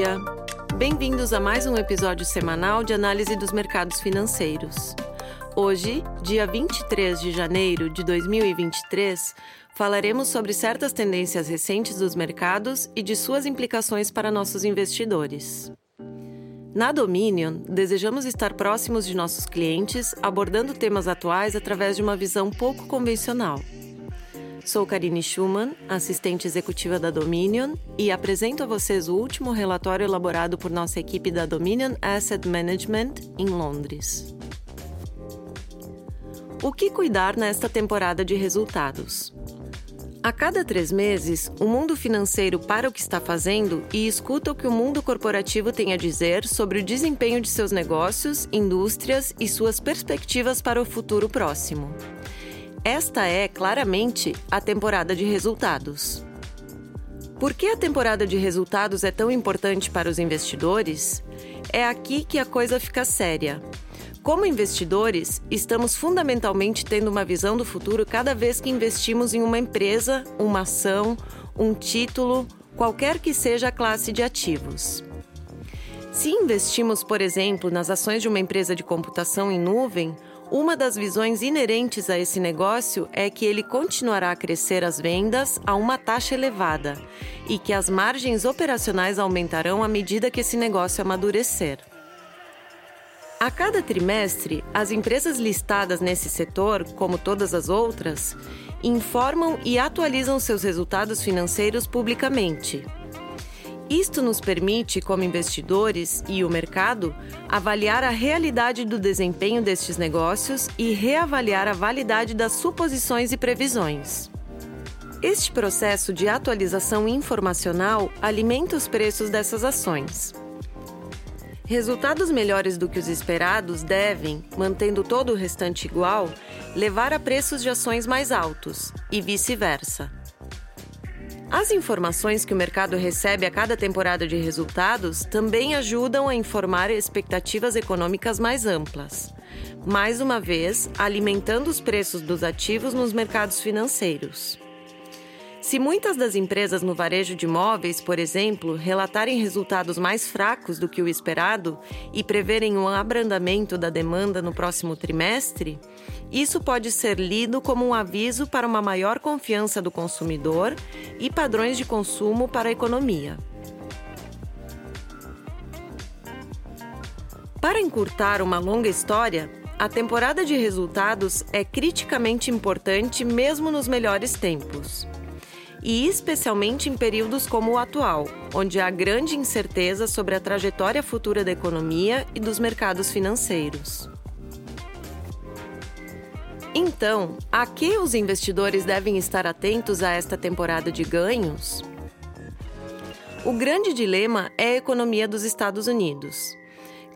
dia! Bem-vindos a mais um episódio semanal de análise dos mercados financeiros. Hoje, dia 23 de janeiro de 2023, falaremos sobre certas tendências recentes dos mercados e de suas implicações para nossos investidores. Na Dominion, desejamos estar próximos de nossos clientes, abordando temas atuais através de uma visão pouco convencional. Sou Karine Schumann, assistente executiva da Dominion, e apresento a vocês o último relatório elaborado por nossa equipe da Dominion Asset Management em Londres. O que cuidar nesta temporada de resultados? A cada três meses, o mundo financeiro para o que está fazendo e escuta o que o mundo corporativo tem a dizer sobre o desempenho de seus negócios, indústrias e suas perspectivas para o futuro próximo. Esta é, claramente, a temporada de resultados. Por que a temporada de resultados é tão importante para os investidores? É aqui que a coisa fica séria. Como investidores, estamos fundamentalmente tendo uma visão do futuro cada vez que investimos em uma empresa, uma ação, um título, qualquer que seja a classe de ativos. Se investimos, por exemplo, nas ações de uma empresa de computação em nuvem, uma das visões inerentes a esse negócio é que ele continuará a crescer as vendas a uma taxa elevada e que as margens operacionais aumentarão à medida que esse negócio amadurecer. A cada trimestre, as empresas listadas nesse setor, como todas as outras, informam e atualizam seus resultados financeiros publicamente. Isto nos permite, como investidores e o mercado, avaliar a realidade do desempenho destes negócios e reavaliar a validade das suposições e previsões. Este processo de atualização informacional alimenta os preços dessas ações. Resultados melhores do que os esperados devem, mantendo todo o restante igual, levar a preços de ações mais altos, e vice-versa. As informações que o mercado recebe a cada temporada de resultados também ajudam a informar expectativas econômicas mais amplas. Mais uma vez, alimentando os preços dos ativos nos mercados financeiros. Se muitas das empresas no varejo de imóveis, por exemplo, relatarem resultados mais fracos do que o esperado e preverem um abrandamento da demanda no próximo trimestre, isso pode ser lido como um aviso para uma maior confiança do consumidor e padrões de consumo para a economia. Para encurtar uma longa história, a temporada de resultados é criticamente importante mesmo nos melhores tempos e especialmente em períodos como o atual, onde há grande incerteza sobre a trajetória futura da economia e dos mercados financeiros. Então, a que os investidores devem estar atentos a esta temporada de ganhos? O grande dilema é a economia dos Estados Unidos.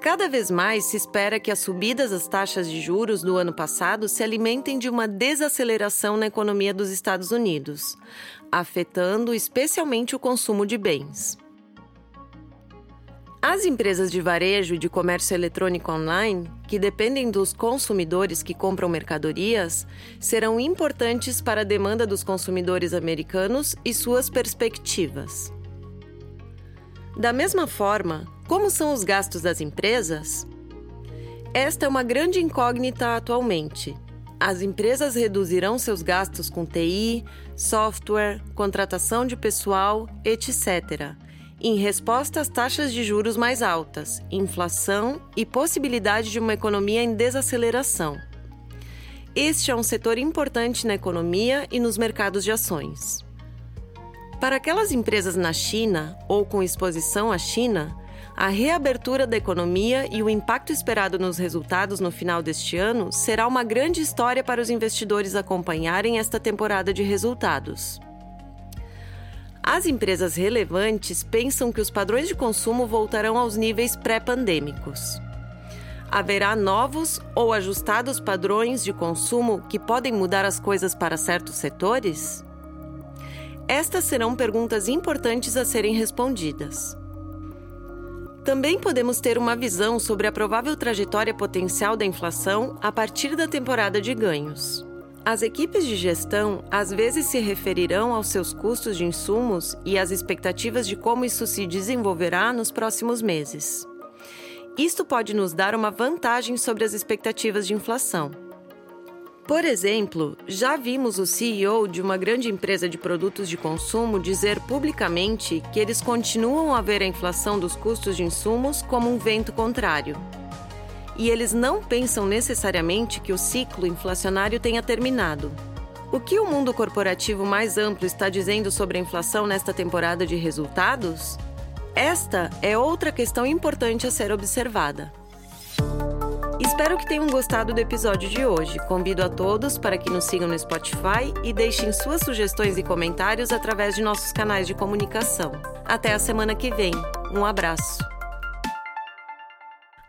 Cada vez mais se espera que as subidas das taxas de juros do ano passado se alimentem de uma desaceleração na economia dos Estados Unidos, afetando especialmente o consumo de bens. As empresas de varejo e de comércio eletrônico online, que dependem dos consumidores que compram mercadorias, serão importantes para a demanda dos consumidores americanos e suas perspectivas. Da mesma forma, como são os gastos das empresas? Esta é uma grande incógnita atualmente. As empresas reduzirão seus gastos com TI, software, contratação de pessoal, etc., em resposta às taxas de juros mais altas, inflação e possibilidade de uma economia em desaceleração. Este é um setor importante na economia e nos mercados de ações. Para aquelas empresas na China ou com exposição à China, a reabertura da economia e o impacto esperado nos resultados no final deste ano será uma grande história para os investidores acompanharem esta temporada de resultados. As empresas relevantes pensam que os padrões de consumo voltarão aos níveis pré-pandêmicos. Haverá novos ou ajustados padrões de consumo que podem mudar as coisas para certos setores? Estas serão perguntas importantes a serem respondidas. Também podemos ter uma visão sobre a provável trajetória potencial da inflação a partir da temporada de ganhos. As equipes de gestão às vezes se referirão aos seus custos de insumos e às expectativas de como isso se desenvolverá nos próximos meses. Isto pode nos dar uma vantagem sobre as expectativas de inflação. Por exemplo, já vimos o CEO de uma grande empresa de produtos de consumo dizer publicamente que eles continuam a ver a inflação dos custos de insumos como um vento contrário e eles não pensam necessariamente que o ciclo inflacionário tenha terminado. O que o mundo corporativo mais amplo está dizendo sobre a inflação nesta temporada de resultados? Esta é outra questão importante a ser observada. Espero que tenham gostado do episódio de hoje. Convido a todos para que nos sigam no Spotify e deixem suas sugestões e comentários através de nossos canais de comunicação. Até a semana que vem. Um abraço.